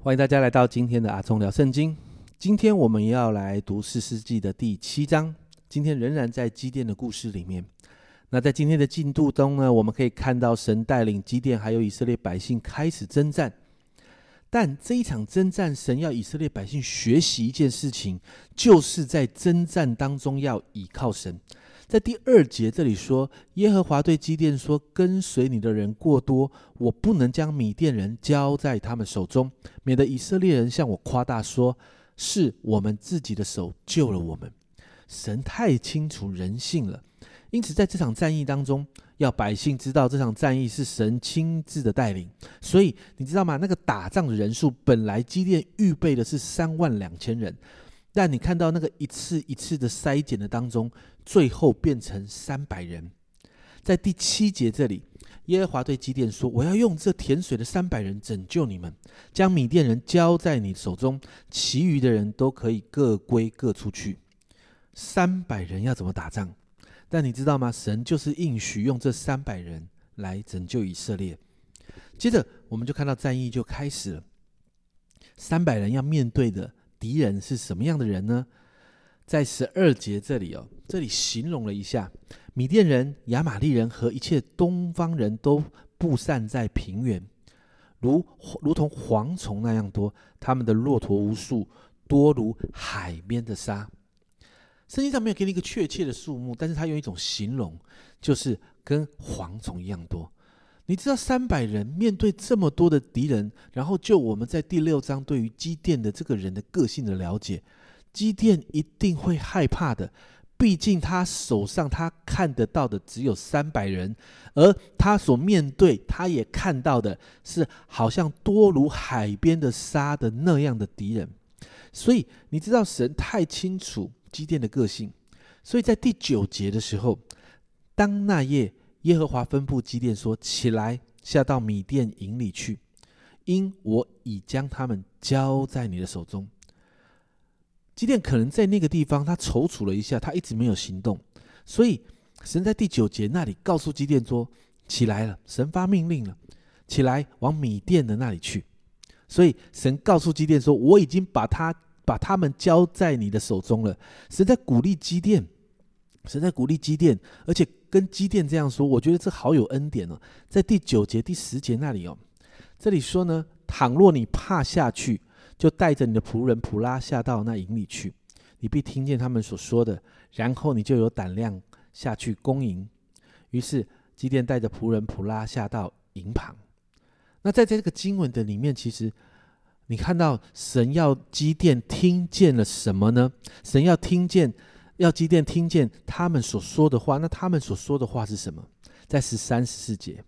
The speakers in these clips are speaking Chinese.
欢迎大家来到今天的阿忠聊圣经。今天我们要来读四世纪的第七章。今天仍然在基甸的故事里面。那在今天的进度中呢，我们可以看到神带领基甸还有以色列百姓开始征战。但这一场征战，神要以色列百姓学习一件事情，就是在征战当中要倚靠神。在第二节这里说，耶和华对基甸说：“跟随你的人过多，我不能将米甸人交在他们手中，免得以色列人向我夸大说，是我们自己的手救了我们。”神太清楚人性了，因此在这场战役当中。要百姓知道这场战役是神亲自的带领，所以你知道吗？那个打仗的人数本来基甸预备的是三万两千人，但你看到那个一次一次的筛减的当中，最后变成三百人。在第七节这里，耶和华对基甸说：“我要用这甜水的三百人拯救你们，将米甸人交在你手中，其余的人都可以各归各出去。”三百人要怎么打仗？但你知道吗？神就是应许用这三百人来拯救以色列。接着，我们就看到战役就开始了。三百人要面对的敌人是什么样的人呢？在十二节这里哦，这里形容了一下：米甸人、亚玛利人和一切东方人都布散在平原，如如同蝗虫那样多，他们的骆驼无数，多如海边的沙。圣经上没有给你一个确切的数目，但是他用一种形容，就是跟蝗虫一样多。你知道三百人面对这么多的敌人，然后就我们在第六章对于基甸的这个人的个性的了解，基甸一定会害怕的。毕竟他手上他看得到的只有三百人，而他所面对他也看到的是好像多如海边的沙的那样的敌人。所以你知道神太清楚。基甸的个性，所以在第九节的时候，当那夜耶和华吩咐基甸说：“起来，下到米甸营里去，因我已将他们交在你的手中。”基甸可能在那个地方，他踌躇了一下，他一直没有行动。所以神在第九节那里告诉基甸说：“起来了，神发命令了，起来往米甸的那里去。”所以神告诉基甸说：“我已经把他。”把他们交在你的手中了。神在鼓励基甸，神在鼓励基甸，而且跟基甸这样说，我觉得这好有恩典哦。在第九节、第十节那里哦，这里说呢：倘若你怕下去，就带着你的仆人普拉下到那营里去，你必听见他们所说的，然后你就有胆量下去攻营。于是基甸带着仆人普拉下到营旁。那在这个经文的里面，其实。你看到神要基甸听见了什么呢？神要听见，要基甸听见他们所说的话。那他们所说的话是什么？在十三十四节，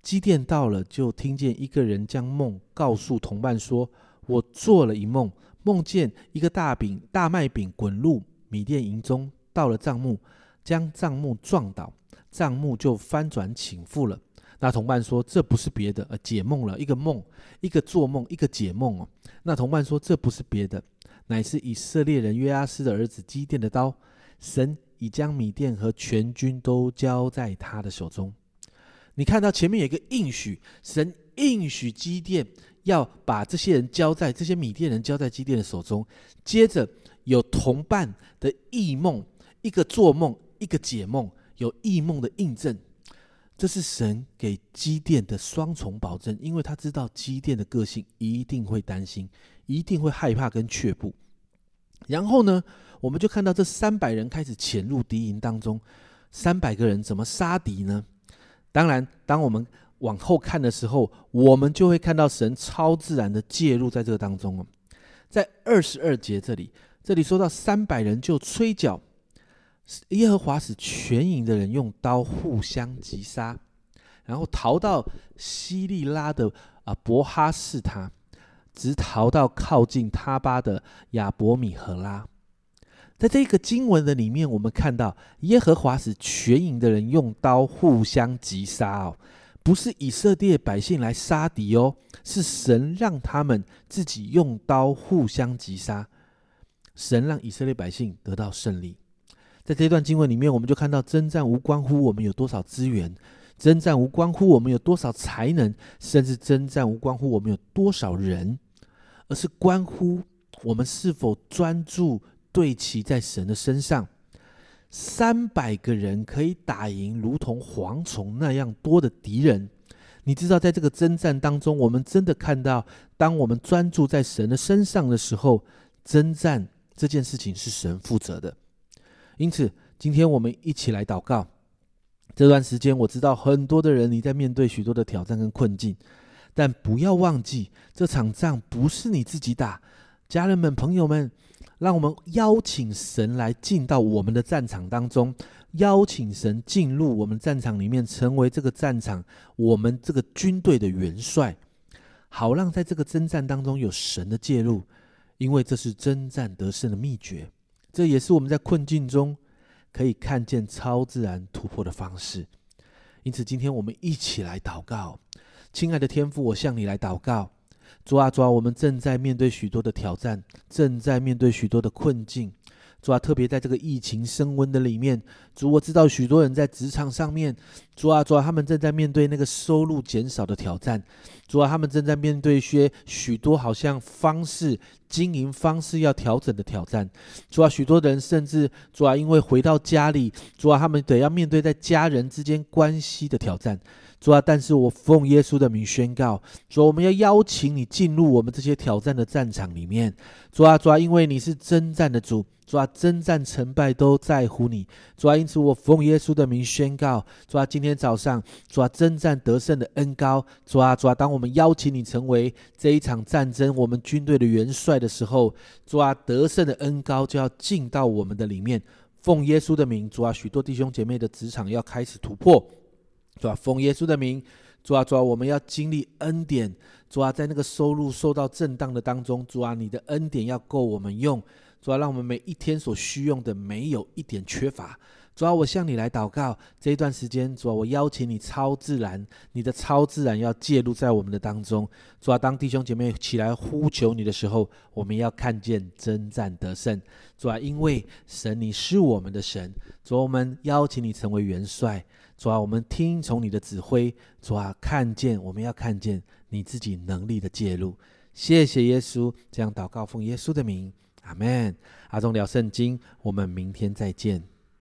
基甸到了，就听见一个人将梦告诉同伴说：“我做了一梦，梦见一个大饼、大麦饼滚入米店营中，到了帐幕，将帐幕撞倒，帐幕就翻转倾覆了。”那同伴说：“这不是别的，呃，解梦了，一个梦，一个做梦，一个解梦哦。”那同伴说：“这不是别的，乃是以色列人约阿斯的儿子基甸的刀。神已将米甸和全军都交在他的手中。”你看到前面有一个应许，神应许基甸要把这些人交在这些米甸人交在基甸的手中。接着有同伴的异梦，一个做梦，一个解梦，有异梦的印证。这是神给基甸的双重保证，因为他知道基甸的个性一定会担心，一定会害怕跟却步。然后呢，我们就看到这三百人开始潜入敌营当中，三百个人怎么杀敌呢？当然，当我们往后看的时候，我们就会看到神超自然的介入在这个当中哦。在二十二节这里，这里说到三百人就吹角。耶和华使全营的人用刀互相击杀，然后逃到西利拉的啊伯哈士他，直逃到靠近他巴的亚伯米和拉。在这个经文的里面，我们看到耶和华使全营的人用刀互相击杀哦，不是以色列百姓来杀敌哦，是神让他们自己用刀互相击杀，神让以色列百姓得到胜利。在这段经文里面，我们就看到征战无关乎我们有多少资源，征战无关乎我们有多少才能，甚至征战无关乎我们有多少人，而是关乎我们是否专注对齐在神的身上。三百个人可以打赢如同蝗虫那样多的敌人。你知道，在这个征战当中，我们真的看到，当我们专注在神的身上的时候，征战这件事情是神负责的。因此，今天我们一起来祷告。这段时间，我知道很多的人你在面对许多的挑战跟困境，但不要忘记，这场仗不是你自己打。家人们、朋友们，让我们邀请神来进到我们的战场当中。邀请神进入我们战场里面，成为这个战场我们这个军队的元帅，好让在这个征战当中有神的介入，因为这是征战得胜的秘诀，这也是我们在困境中可以看见超自然突破的方式。因此，今天我们一起来祷告，亲爱的天父，我向你来祷告，主啊，主啊，我们正在面对许多的挑战，正在面对许多的困境。主啊，特别在这个疫情升温的里面，主，我知道许多人在职场上面，主啊，主啊，他们正在面对那个收入减少的挑战，主啊，他们正在面对些许多好像方式经营方式要调整的挑战，主啊，许多人甚至主啊，因为回到家里，主啊，他们得要面对在家人之间关系的挑战。主啊，但是我奉耶稣的名宣告，说我们要邀请你进入我们这些挑战的战场里面。主啊，主啊，因为你是征战的主，主啊，征战成败都在乎你。主啊，因此我奉耶稣的名宣告，主啊，今天早上，主啊，征战得胜的恩高，主啊，主啊，当我们邀请你成为这一场战争我们军队的元帅的时候，主啊，得胜的恩高就要进到我们的里面。奉耶稣的名，主啊，许多弟兄姐妹的职场要开始突破。主啊，奉耶稣的名，主啊，主啊，我们要经历恩典，主啊，在那个收入受到震荡的当中，主啊，你的恩典要够我们用，主啊，让我们每一天所需用的没有一点缺乏。主啊，我向你来祷告，这一段时间，主啊，我邀请你超自然，你的超自然要介入在我们的当中。主啊，当弟兄姐妹起来呼求你的时候，我们要看见征战得胜。主啊，因为神你是我们的神，主啊，我们邀请你成为元帅。主啊，我们听从你的指挥。主啊，看见我们要看见你自己能力的介入。谢谢耶稣，这样祷告奉耶稣的名，阿门。阿忠聊圣经，我们明天再见。